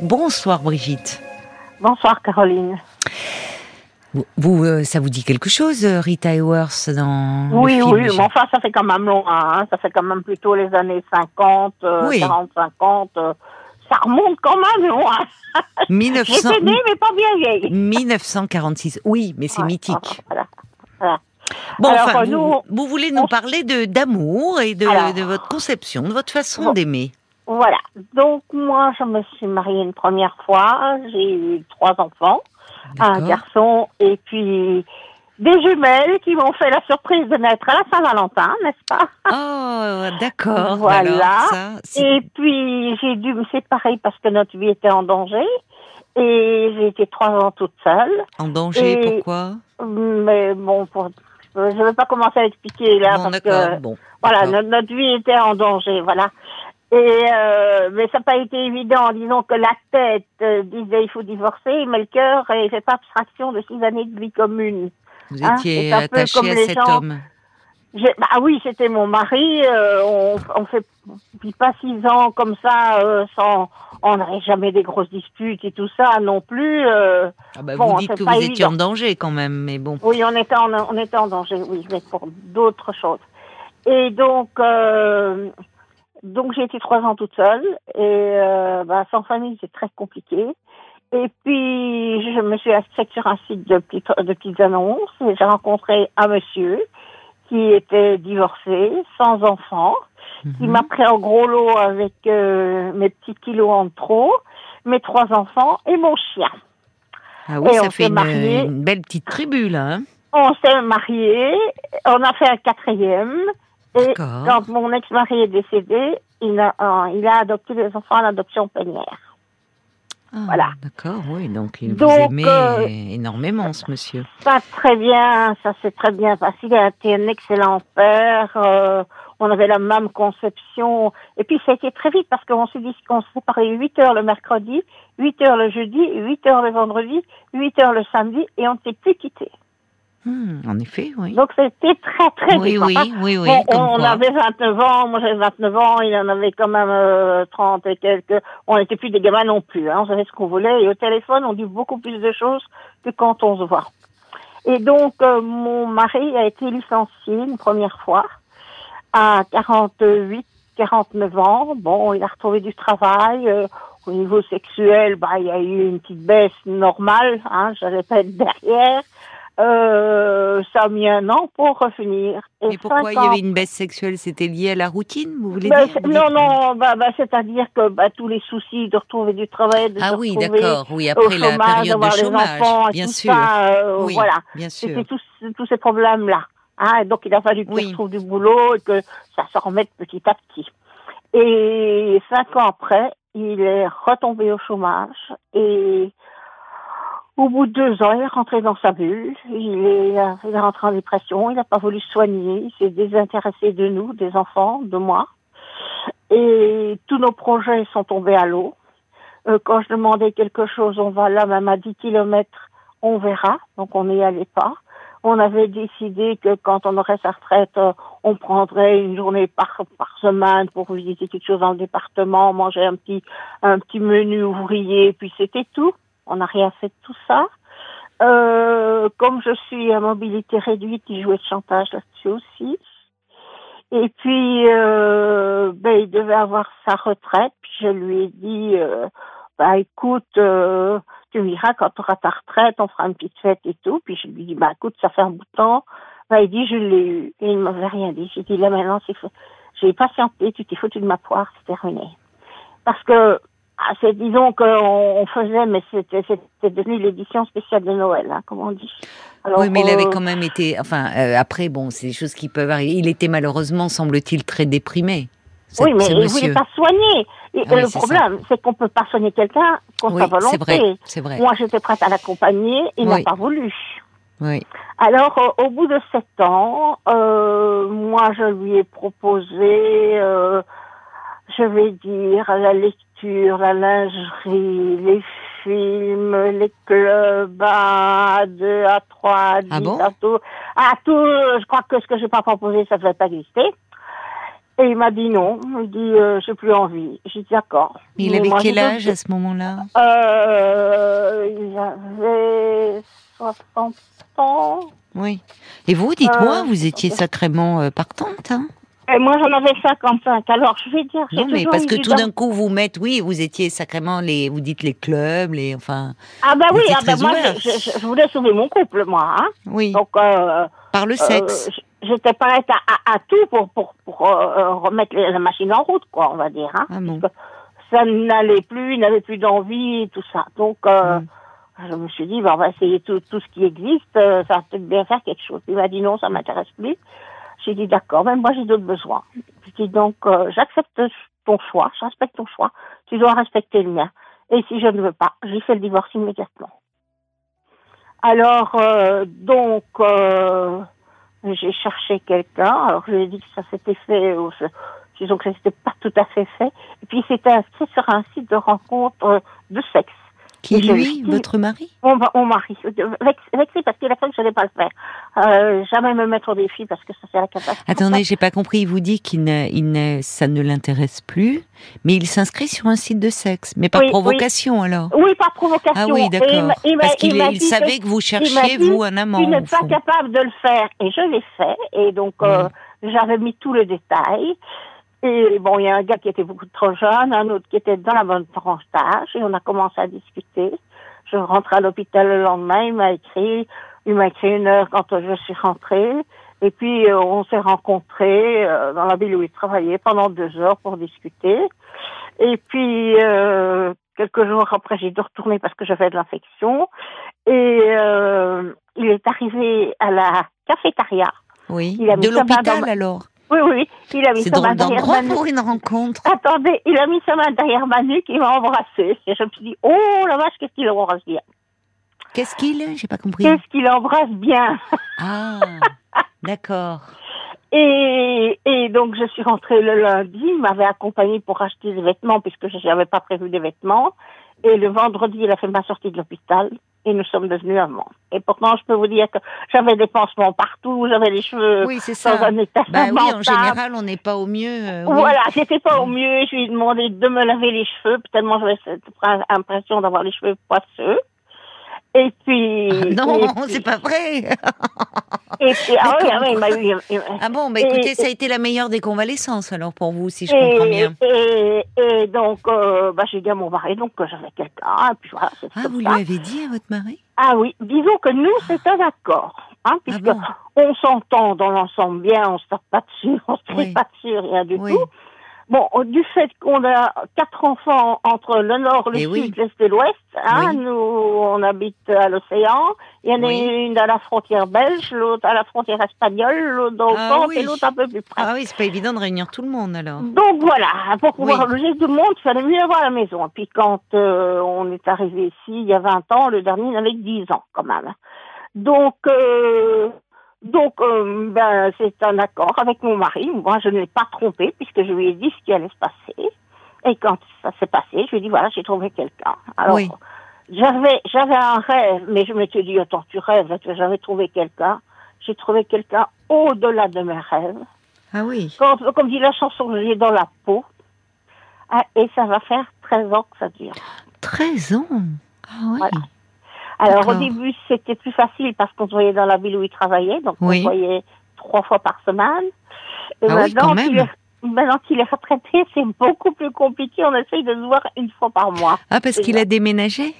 Brigitte. Bonsoir Brigitte. Bonsoir Caroline. Vous, euh, ça vous dit quelque chose, euh, Rita Hayworth dans Oui, le film oui, mais enfin, ça fait quand même long, hein, ça fait quand même plutôt les années 50, euh, Oui. 40, 50. euh, ça remonte quand même loin. 1900 J'étais née, mais pas bien vieille. 1946. Oui, mais c'est mythique. Voilà. voilà. Bon, Alors, enfin, vous, nous, vous voulez nous on- parler de d'amour et de, Alors. de votre conception, de votre façon Bon. d'aimer? Voilà. Donc, moi, je me suis mariée une première fois. J'ai eu trois enfants, un garçon et puis des jumelles qui m'ont fait la surprise de naître à la Saint-Valentin, n'est-ce pas? Oh, d'accord. Voilà. Alors, ça, c'est- Et puis, j'ai dû me séparer parce que notre vie était en danger. Et j'ai été trois ans toute seule. en danger, et- pourquoi? Mais bon, pour- je ne vais pas commencer à expliquer là. Bon, parce que, Bon, voilà, notre vie était en danger, voilà. Et euh, mais ça n'a pas été évident. Disons que la tête euh, disait il faut divorcer, mais le cœur ne fait pas abstraction de six années de vie commune. Vous hein, étiez attaché à cet gens- homme. J'ai- Bah oui, c'était mon mari. euh, on, on fait puis pas six ans comme ça sans. On n'avait jamais des grosses disputes et tout ça non plus. Ah bah, bon, vous dites que vous étiez en danger quand même, mais bon. Oui, on était en on était en danger. Oui, mais pour d'autres choses. Et donc donc j'ai été trois ans toute seule et euh, bah, sans famille c'est très compliqué. Et puis je me suis inscrite sur un site de petites de petites annonces et j'ai rencontré un monsieur qui était divorcé, sans enfant, qui Mhm. m'a pris en gros lot avec euh, mes petits kilos en trop, mes trois enfants et mon chien. Ah oui, et ça on fait une, une belle petite tribu là. hein. On s'est mariés, on a fait un quatrième. Et quand mon ex-mari est décédé, il a, euh, il a adopté les enfants à l'adoption plénière. Ah, voilà. D'accord, oui, donc il vous Donc, aimait euh, énormément ce monsieur. Ça très bien, ça s'est très bien passé. Il a été un excellent père. euh, on avait la même conception. Et puis ça a été très vite parce qu'on s'est dit qu'on se séparait 8 heures le mercredi, 8 heures le jeudi, 8 heures le vendredi, 8 heures le samedi et on ne s'est plus quittés. Hmm, en effet, oui. Donc c'était très très Oui, oui, oui, oui. Bon, on quoi. avait 29 ans, moi j'avais 29 ans, il en avait quand même euh, 30 et quelques. On n'était plus des gamins non plus, hein, on savait ce qu'on voulait. Et au téléphone, on dit beaucoup plus de choses que quand on se voit. Et donc, euh, mon mari a été licencié une première fois à 48, 49 ans. Bon, il a retrouvé du travail. euh, au niveau sexuel, bah, il y a eu une petite baisse normale, hein, j'allais pas être derrière. Euh, ça a mis un an pour revenir. Et Mais pourquoi il y avait une baisse sexuelle? C'était lié à la routine, vous voulez Bah, dire? non, non, bah, bah, c'est-à-dire que bah, tous les soucis de retrouver du travail, de Ah oui, retrouver d'accord. Oui, au après la chômage, période de chômage, enfants et bien tout sûr. ça, euh, oui, voilà. bien sûr. C'était tous, tous ces problèmes-là. Hein, et donc il a fallu qu'il Oui. retrouve du boulot et que ça se remette petit à petit. Et cinq ans après, il est retombé au chômage et au bout de deux ans, il est rentré dans sa bulle. Il est, euh, il est rentré en dépression. Il n'a pas voulu se soigner. Il s'est désintéressé de nous, des enfants, de moi. Et tous nos projets sont tombés à l'eau. Euh, quand je demandais quelque chose, on va là, même à 10 kilomètres, on verra. Donc on n'y allait pas. On avait décidé que quand on aurait sa retraite, euh, on prendrait une journée par, par semaine pour visiter quelque chose dans le département, manger un petit, un petit menu ouvrier, puis c'était tout. On n'a rien fait de tout ça. Euh, comme je suis à mobilité réduite, il jouait de chantage là-dessus aussi. Et puis, euh, ben, il devait avoir sa retraite. Puis je lui ai dit, euh, bah écoute, euh, tu me diras quand tu auras ta retraite, on fera une petite fête et tout. Puis je lui ai dit, bah écoute, ça fait un bout de temps. Ben, il dit, je l'ai eu. Et il ne m'avait rien dit. J'ai dit, là maintenant, c'est j'ai patienté, tu t'es foutu de ma poire, c'est terminé. Parce que, c'est, disons qu'on on faisait, mais c'était, devenu l'édition spéciale de Noël, hein, comme on dit. Alors, oui, mais il avait euh, quand même été. Enfin, euh, après, bon, c'est des choses qui peuvent arriver. Il était malheureusement, semble-t-il, très déprimé. Oui, mais il ne voulait pas soigner. Et, Ah oui, le problème, c'est qu'on peut pas soigner quelqu'un contre Oui, sa volonté. c'est vrai, vrai. Moi, j'étais prête à l'accompagner, il Oui. n'a pas voulu. Oui. Alors, euh, au bout de sept ans, euh, moi, je lui ai proposé, euh, je vais dire, la lecture, la lingerie, les films, les clubs à deux, à trois, à dix, Ah bon? à tout. À tout, je crois que ce que j'ai pas proposé, ça ne devait pas exister. Et il m'a dit non. Il dit, euh, j'ai plus envie. J'ai dit d'accord. Mais il avait moi, quel âge à ce moment-là? Euh, il avait 60 ans. Oui. Et vous, dites-moi, Euh, vous étiez sacrément euh, partante, hein? Et moi, j'en avais 55. Alors, je vais dire, Non, mais parce que tout d'un coup, vous mettez, oui, vous étiez sacrément les, vous dites les clubs, les, enfin, Ah bah oui, ah bah moi, je, je- je voulais sauver mon couple, moi. Hein. oui, Donc, euh, par le euh, sexe. j'étais prête à, à, à tout pour, pour, pour euh, remettre les- la machine en route, quoi, on va dire. Hein. Ah bon. Ça n'allait plus, il n'avait plus d'envie, tout ça. Donc, euh, Mm. je me suis dit, bah, on va essayer tout, tout ce qui existe, euh, ça va peut-être bien faire quelque chose. Il m'a dit non, ça m'intéresse plus. J'ai dit d'accord, mais moi j'ai d'autres besoins. Je dis donc, euh, j'accepte ton choix, je respecte ton choix, tu dois respecter le mien. Et si je ne veux pas, j'ai fait le divorce immédiatement. Alors, euh, donc, euh, j'ai cherché quelqu'un. Alors, je lui ai dit que ça s'était fait, disons que ça s'était pas tout à fait fait. Et puis, il s'était inscrit sur un site de rencontre de sexe. Qui je- lui, votre mari? Mon, mon mari, vex- vexé parce qu'il a cru que je n'allais pas le faire. Euh, jamais me mettre au défi parce que ça c'est la catastrophe. Attendez, j'ai pas compris. Il vous dit qu'il ne, il ne, ça ne l'intéresse plus, mais il s'inscrit sur un site de sexe, mais par Oui, oui. provocation alors? Oui, par provocation. Ah oui, il d'accord. il Parce qu'il il il savait que vous cherchiez dit, vous un amant. Tu n'es au pas fond. capable de le faire. Et je l'ai fait. Et donc, euh, j'avais mis tout le détail. Et bon, il y a un gars qui était beaucoup trop jeune, un autre qui était dans la bonne tranche d'âge. Et on a commencé à discuter. Je rentre à l'hôpital le lendemain. Il m'a écrit. Il m'a écrit une heure quand je suis rentrée. Et puis, euh, on s'est rencontrés euh, dans la ville où il travaillait pendant deux heures pour discuter. Et puis, euh, quelques jours après, j'ai dû retourner parce que j'avais de l'infection. Et euh, il est arrivé à la cafétéria. Oui. Il a mis De l'hôpital ma- alors? Oui, oui, il a mis sa main derrière ma nuque. pour une rencontre. Attendez, il a mis sa main derrière ma nuque, il m'a embrassé. Et je me suis dit, oh la vache, qu'est-ce qu'il embrasse bien. Qu'est-ce qu'il est? J'ai pas compris. Qu'est-ce qu'il embrasse bien. Ah, d'accord. Et, et donc, je suis rentrée le lundi. Il m'avait accompagnée pour acheter des vêtements puisque je n'avais pas prévu des vêtements. Et le vendredi, il a fait ma sortie de l'hôpital et nous sommes devenus amants. Et pourtant, je peux vous dire que j'avais des pansements partout, j'avais les cheveux Oui, c'est dans ça. un état Bah oui, en général, on n'est pas au mieux. euh, oui. Voilà, j'étais pas au mieux. Je lui ai demandé de me laver les cheveux, tellement j'avais cette impression d'avoir les cheveux poisseux. Et puis. Ah non, c'est pas vrai. Et puis, ah oui, ah oui, il m'a eu. il- Ah bon, bah Et- écoutez, ça a été la meilleure des convalescences alors pour vous, si je comprends bien. et, et donc, euh, bah, j'ai dit à mon mari donc que j'avais quelqu'un, puis voilà, Ah, vous lui avez dit à votre mari? Ah oui, disons que nous, c'est un accord, hein, puisque bon? on s'entend dans l'ensemble bien, on se tape pas dessus, on se crie Oui. pas dessus, rien du Oui. tout. Bon, du fait qu'on a quatre enfants entre le nord, le Eh sud, oui. l'est et l'ouest, hein, Oui. nous, on habite à l'océan. Il y en a Oui. une à la frontière belge, l'autre à la frontière espagnole, l'autre dans le Ah et l'autre un peu plus près. Ah oui, c'est pas évident de réunir tout le monde alors. Donc voilà, pour pouvoir loger tout le monde, il fallait mieux avoir la maison. Et puis quand euh, on est arrivé ici, il y a 20 ans, le dernier avait 10 ans quand même. Donc, euh, donc euh, ben, c'est un accord avec mon mari. Moi, je ne l'ai pas trompé puisque je lui ai dit ce qui allait se passer. Et quand ça s'est passé, je lui ai dit, voilà, j'ai trouvé quelqu'un. Alors, Oui. j'avais, j'avais un rêve, mais je m'étais dit, attends, tu rêves, tu- j'avais trouvé quelqu'un. J'ai trouvé quelqu'un au-delà de mes rêves. Ah oui. Comme, comme dit la chanson, j'ai dans la peau. Ah, et ça va faire 13 ans que ça dure. 13 ans. Ah oui. Voilà. Alors au début, c'était plus facile parce qu'on se voyait dans la ville où il travaillait, donc Oui. on se voyait trois fois par semaine. Et Ah oui, maintenant quand même. qu'il est, maintenant qu'il est retraité, c'est beaucoup plus compliqué. On essaye de se voir une fois par mois. Ah, parce qu'il a déménagé?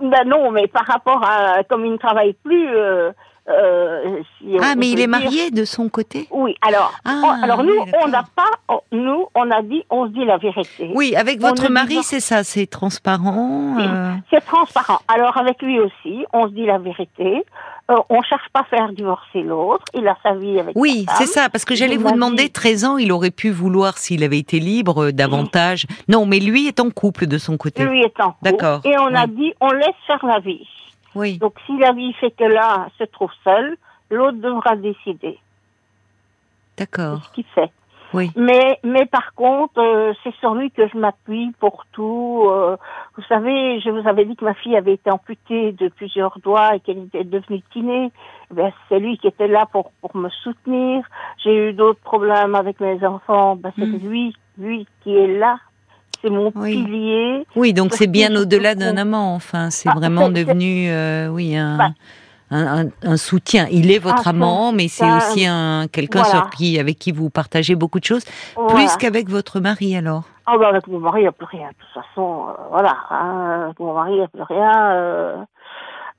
Ben non, mais par rapport à comme il ne travaille plus. euh, euh, si Ah, mais il est marié de son côté Oui, alors, Ah, on- alors nous, oui, on n'a pas, on- nous, on a dit, on se dit la vérité. Oui, avec votre mari, c'est ça, c'est transparent. Euh, C'est transparent. Alors avec lui aussi, on se dit la vérité. Euh, on cherche pas à faire divorcer l'autre. Il a sa vie avec Oui, c'est ça, parce que j'allais vous m'a demander, dit- 13 ans, il aurait pu vouloir, s'il avait été libre, euh, davantage. Non, mais lui est en couple de son côté. Lui est en couple. D'accord, Et on a dit, on laisse faire la vie. Oui, Donc si la vie fait que l'un se trouve seul, l'autre devra décider. d'accord. ce qu'il fait. Oui. Mais, mais par contre, euh, c'est sur lui que je m'appuie pour tout. euh, vous savez, je vous avais dit que ma fille avait été amputée de plusieurs doigts et qu'elle était devenue kiné. Eh Ben, c'est lui qui était là pour, pour me soutenir. J'ai eu d'autres problèmes avec mes enfants. Ben, c'est Mm. lui, lui qui est là. C'est mon Oui. pilier. Oui, donc c'est bien au-delà d'un amant. Enfin, c'est Ah, vraiment devenu, euh, oui, un, Bah. un, un- un soutien. Il est votre Ah, amant, mais c'est aussi un quelqu'un voilà. sur qui, avec qui vous partagez beaucoup de choses, Voilà. plus qu'avec votre mari alors? Ah ben avec mon mari, il n'y a plus rien. De toute façon, euh, voilà. Hein, avec mon mari, il n'y a plus rien. Euh,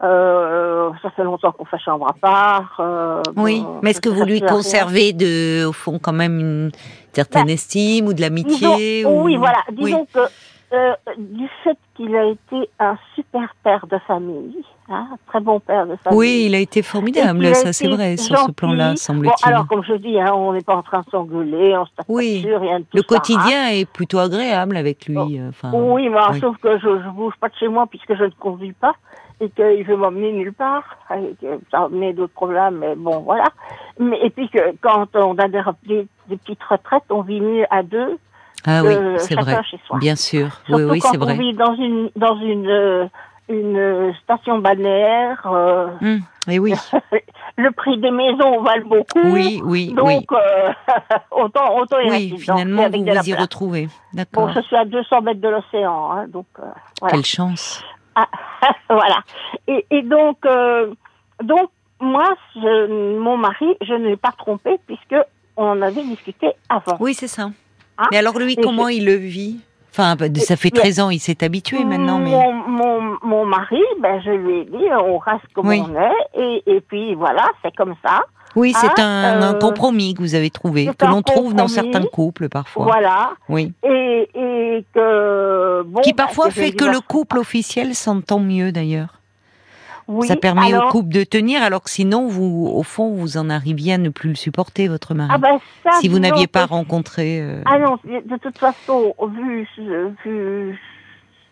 euh, ça fait longtemps qu'on fait chambre à part. euh, Oui, bon, mais est-ce que vous lui conservez de, au fond, quand même une certaine Bah, estime ou de l'amitié ou... Oui, voilà. Oui. Disons que euh, du fait qu'il a été un super père de famille, hein, un très bon père de famille. Oui, il a été formidable, ça c'est vrai, sur ce plan-là, Bon, semble-t-il. alors, comme je dis, hein, on n'est pas en train de s'engueuler, on se tape Oui. dessus, rien de tout Le ça, hein. quotidien est plutôt agréable avec lui. euh, Enfin, Oui, mais oui. sauf que je ne bouge pas de chez moi puisque je ne conduis pas et qu'il veut m'emmener nulle part. Et que ça a amené d'autres problèmes, mais bon, voilà. Mais, et puis que quand on a des, des, des petites retraites, on vit mieux à deux Ah que oui, c'est vrai. chez soi. Bien sûr. Oui, Surtout oui, quand c'est on vrai. vit dans une, dans une, euh, une station balnéaire, euh, Hum, Et oui, le prix des maisons valent beaucoup. oui, oui, Donc, oui. euh, autant, autant y Oui, finalement, avec vous vous y retrouvez. Bon, D'accord. je suis à 200 mètres de l'océan, hein, donc euh, voilà. Quelle chance. Ah, voilà. Et, et donc, euh, donc moi, je, mon mari, je ne l'ai pas trompé puisque on avait discuté avant. Oui, c'est ça. Hein Mais alors lui, Et comment il le vit? Enfin, bah, ça fait Et- 13 ans, il s'est habitué maintenant, mais... Mon, mon, mon mari, ben, je lui ai dit, on reste comme Oui. on est, et, et puis voilà, c'est comme ça. Oui, c'est Ah, un, un euh, compromis que vous avez trouvé, que l'on trouve dans certains couples parfois. Voilà. Oui. Et, et que. Bon, Qui ben, parfois fait que le couple officiel s'entend mieux d'ailleurs. Oui, ça permet alors, au couple de tenir, alors que sinon, vous, au fond, vous en arriviez à ne plus le supporter, votre mari. Ah ben, ça, si vous n'aviez pas rencontré. euh, Ah non, de toute façon, vu, vu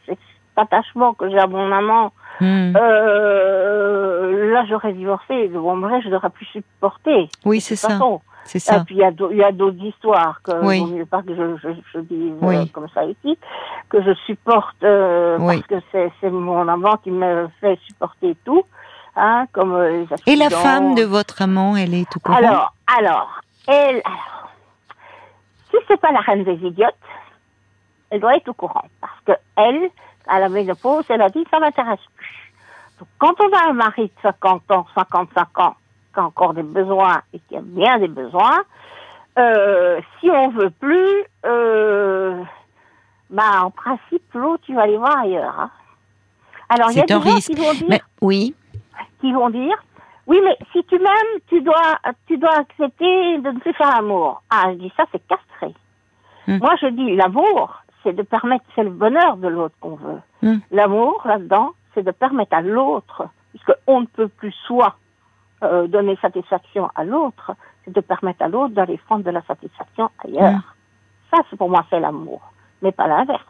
cet attachement que j'ai à mon amant, hmm. euh, là j'aurais divorcé, mon mari je n'aurais plus supporté. Oui, de c'est toute ça. façon. C'est Et ça. puis il y a d'autres histoires que Oui. vaut mieux pas que je, je, je dise Oui. euh, comme ça ici, que je supporte euh, Oui. parce que c'est mon amant qui me fait supporter tout, hein, comme les Et la femme de votre amant, elle est tout courant? Alors, alors, elle, alors, si c'est pas la reine des idiotes, elle doit être au courant. Parce que elle, à la ménopause, elle a dit, ça m'intéresse plus. Donc, quand on a un mari de 50 ans, 55 ans, qui a encore des besoins et qui a bien des besoins, euh, si on veut plus, euh, bah, en principe, l'autre, tu vas aller voir ailleurs. hein. Alors, il y a des gens risque. qui vont dire, Mais oui, qui vont dire oui mais si tu m'aimes tu dois tu dois accepter de ne plus faire l'amour ah je dis ça c'est castré Hmm. moi je dis l'amour c'est de permettre c'est le bonheur de l'autre qu'on veut Hmm. l'amour là-dedans c'est de permettre à l'autre puisque on ne peut plus soi euh, donner satisfaction à l'autre c'est de permettre à l'autre d'aller prendre de la satisfaction ailleurs Hmm. ça c'est pour moi c'est l'amour mais pas l'inverse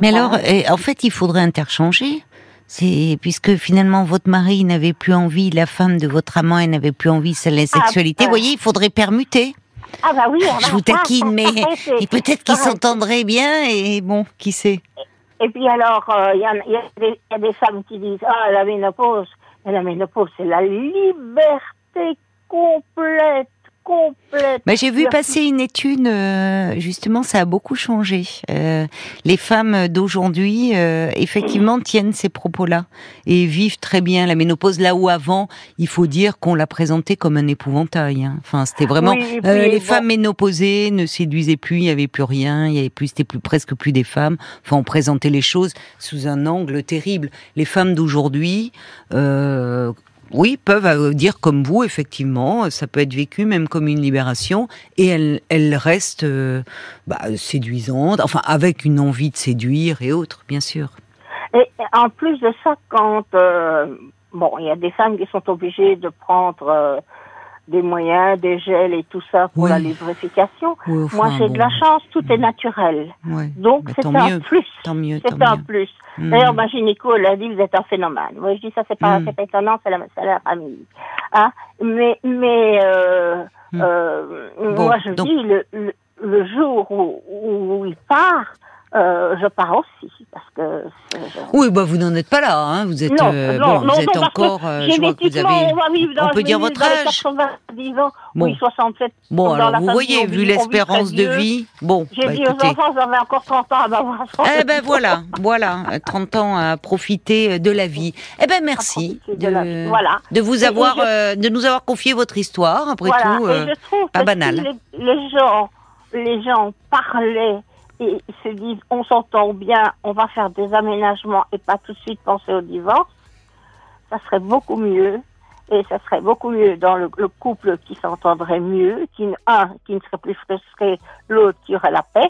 mais Voilà. alors, euh, en fait, il faudrait interchanger. C'est puisque finalement votre mari n'avait plus envie, la femme de votre amant, elle n'avait plus envie, c'est la sexualité. euh. Vous voyez, il faudrait permuter. Ah bah oui Je vous taquine, mais peut-être qu'ils s'entendraient bien et bon, qui sait. Et puis alors, euh, il y, a des- il y a des femmes qui disent Ah, la ménopause. Mais la ménopause, c'est la liberté complète, complète. Bah, j'ai vu passer une étude, euh, justement, ça a beaucoup changé. Euh, les femmes d'aujourd'hui, euh, effectivement, tiennent ces propos-là et vivent très bien la ménopause. Là où avant, il faut dire qu'on l'a présenté comme un épouvantail. hein. Enfin, c'était vraiment Oui, et puis, euh, les bon. femmes ménopausées ne séduisaient plus, il y avait plus rien, il y avait plus, c'était plus presque plus des femmes. Enfin, on présentait les choses sous un angle terrible. Les femmes d'aujourd'hui. Oui, peuvent euh, dire comme vous, effectivement, ça peut être vécu même comme une libération, et elles, elles restent euh, bah, séduisantes, enfin avec une envie de séduire et autres, bien sûr. Et en plus de ça, quand. euh, bon, il y a des femmes qui sont obligées de prendre. Euh, des moyens, des gels et tout ça pour Oui. la lubrification. Oui, enfin, Moi, j'ai de la chance, tout est naturel. Ouais. Donc, Bah, c'est un mieux. plus. Tant mieux, C'est un mieux. plus. Mm. D'ailleurs, ma gynéco, elle a dit, vous êtes un phénomène. Moi, je dis, ça, c'est pas, Mm. c'est pas étonnant, c'est la, la famille. Hein? Mais, mais, euh, Mm. euh, Bon, moi, je donc- dis, le, le, le jour où, où il part, euh, je pars aussi. C'est- Oui, bah vous n'en êtes pas là, hein. Vous êtes, non, euh, non, bon, non, vous êtes encore. euh, je vois que vous avez. on va vivre dans, on peut dire votre âge. 90 ans, Bon. oui, 67. Bon, alors vous famille, voyez, vu l'espérance de vie, bon, J'ai bah, dit écoutez. aux enfants, vous avez encore 30 ans à m'avoir Eh ben voilà, voilà, 30 ans à profiter de la vie. Eh ben merci de vie, voilà. de vous Et- avoir, je- euh, de nous avoir confié votre histoire. Après voilà. tout, et euh, je trouve pas banal. les, les gens, les gens parlaient et se disent, on s'entend bien, on va faire des aménagements et pas tout de suite penser au divorce, ça serait beaucoup mieux. Et ça serait beaucoup mieux dans le, le couple qui s'entendrait mieux, qui, un, qui ne serait plus frustré, l'autre qui aurait la paix,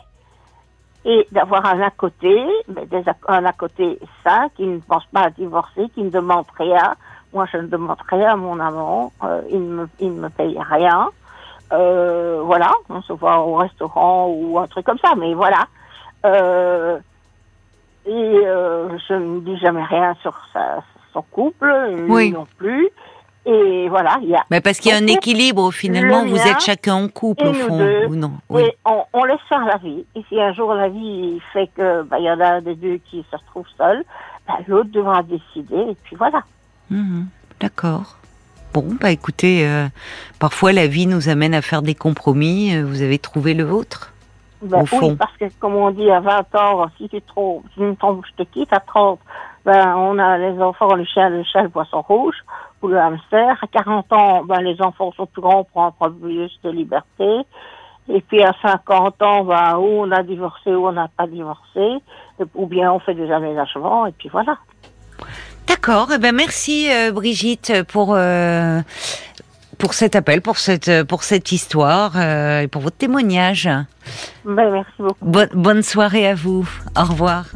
et d'avoir un à côté, mais des, un à côté sain, qui ne pense pas à divorcer, qui ne demande rien. Moi, je ne demande rien à mon amant, euh, il ne me, il me paye rien. Euh, voilà, on se voit au restaurant ou un truc comme ça, mais voilà. Euh, et euh, je ne dis jamais rien sur sa, son couple, lui Oui. non plus. Et voilà, il y a mais parce qu'il y a un équilibre finalement. le Vous êtes chacun en couple au fond, deux. ou non? Oui. et on, on laisse faire la vie. Et si un jour la vie fait que bah, y en a un des deux qui se retrouve seul, bah, l'autre devra décider. Et puis voilà. Mhm, D'accord. Bon, bah écoutez, euh, parfois la vie nous amène à faire des compromis. euh, Vous avez trouvé le vôtre Ben, Au fond. Oui, parce que comme on dit à 20 ans, si tu trompes, si tu me trompes, je te quitte. À 30, ben, on a les enfants, le chien, le chat, le poisson rouge, ou le hamster. À 40 ans, ben, les enfants sont plus grands pour un peu plus de liberté. Et puis à 50 ans, ben, ou on a divorcé ou on n'a pas divorcé, ou bien on fait des aménagements, et puis voilà. D'accord. Eh ben merci euh, Brigitte pour euh, pour cet appel, pour cette pour cette histoire euh, et pour votre témoignage. Ben, merci beaucoup. Bonne bonne soirée à vous. Au revoir.